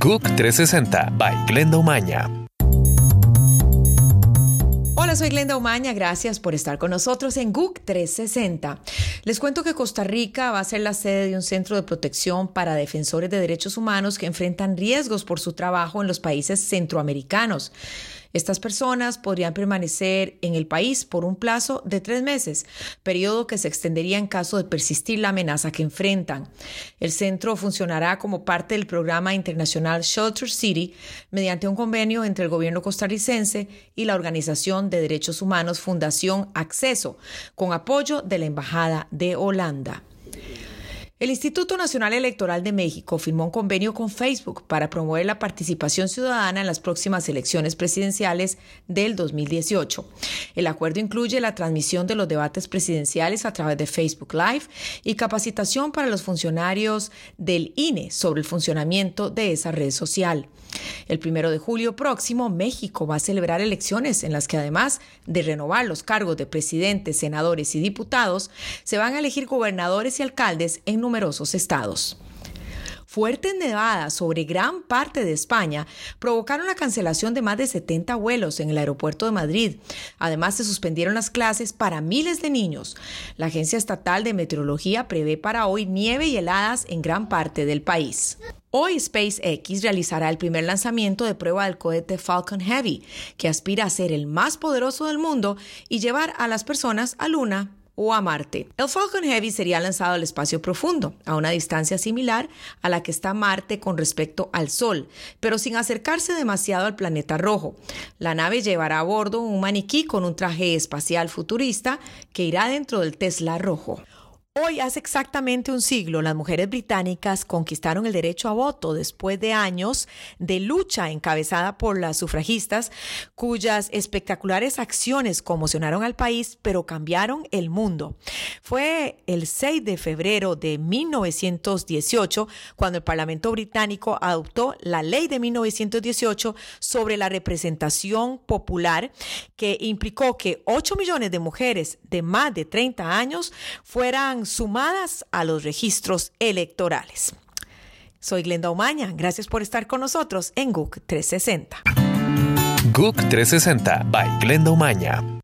GUC 360 by Glenda Umaña. Hola, soy Glenda Umaña, gracias por estar con nosotros en GUC 360. Les cuento que Costa Rica va a ser la sede de un centro de protección para defensores de derechos humanos que enfrentan riesgos por su trabajo en los países centroamericanos. Estas personas podrían permanecer en el país por un plazo de tres meses, periodo que se extendería en caso de persistir la amenaza que enfrentan. El centro funcionará como parte del programa internacional Shelter City mediante un convenio entre el gobierno costarricense y la Organización de Derechos Humanos Fundación Acceso, con apoyo de la Embajada de Holanda. El Instituto Nacional Electoral de México firmó un convenio con Facebook para promover la participación ciudadana en las próximas elecciones presidenciales del 2018. El acuerdo incluye la transmisión de los debates presidenciales a través de Facebook Live y capacitación para los funcionarios del INE sobre el funcionamiento de esa red social. El primero de julio próximo, México va a celebrar elecciones en las que además de renovar los cargos de presidentes, senadores y diputados, se van a elegir gobernadores y alcaldes en numerosos estados. Fuertes nevadas sobre gran parte de España provocaron la cancelación de más de 70 vuelos en el aeropuerto de Madrid. Además, se suspendieron las clases para miles de niños. La Agencia Estatal de Meteorología prevé para hoy nieve y heladas en gran parte del país. Hoy SpaceX realizará el primer lanzamiento de prueba del cohete Falcon Heavy, que aspira a ser el más poderoso del mundo y llevar a las personas a Luna o a Marte. El Falcon Heavy sería lanzado al espacio profundo, a una distancia similar a la que está Marte con respecto al Sol, pero sin acercarse demasiado al planeta rojo. La nave llevará a bordo un maniquí con un traje espacial futurista que irá dentro del Tesla rojo. Hoy, hace exactamente un siglo, las mujeres británicas conquistaron el derecho a voto después de años de lucha encabezada por las sufragistas, cuyas espectaculares acciones conmocionaron al país, pero cambiaron el mundo. Fue el 6 de febrero de 1918 cuando el Parlamento británico adoptó la ley de 1918 sobre la representación popular, que implicó que 8 millones de mujeres de más de 30 años fueran sumadas a los registros electorales. Soy Glenda Omaña, gracias por estar con nosotros en GUC 360. GUC 360 by Glenda Omaña.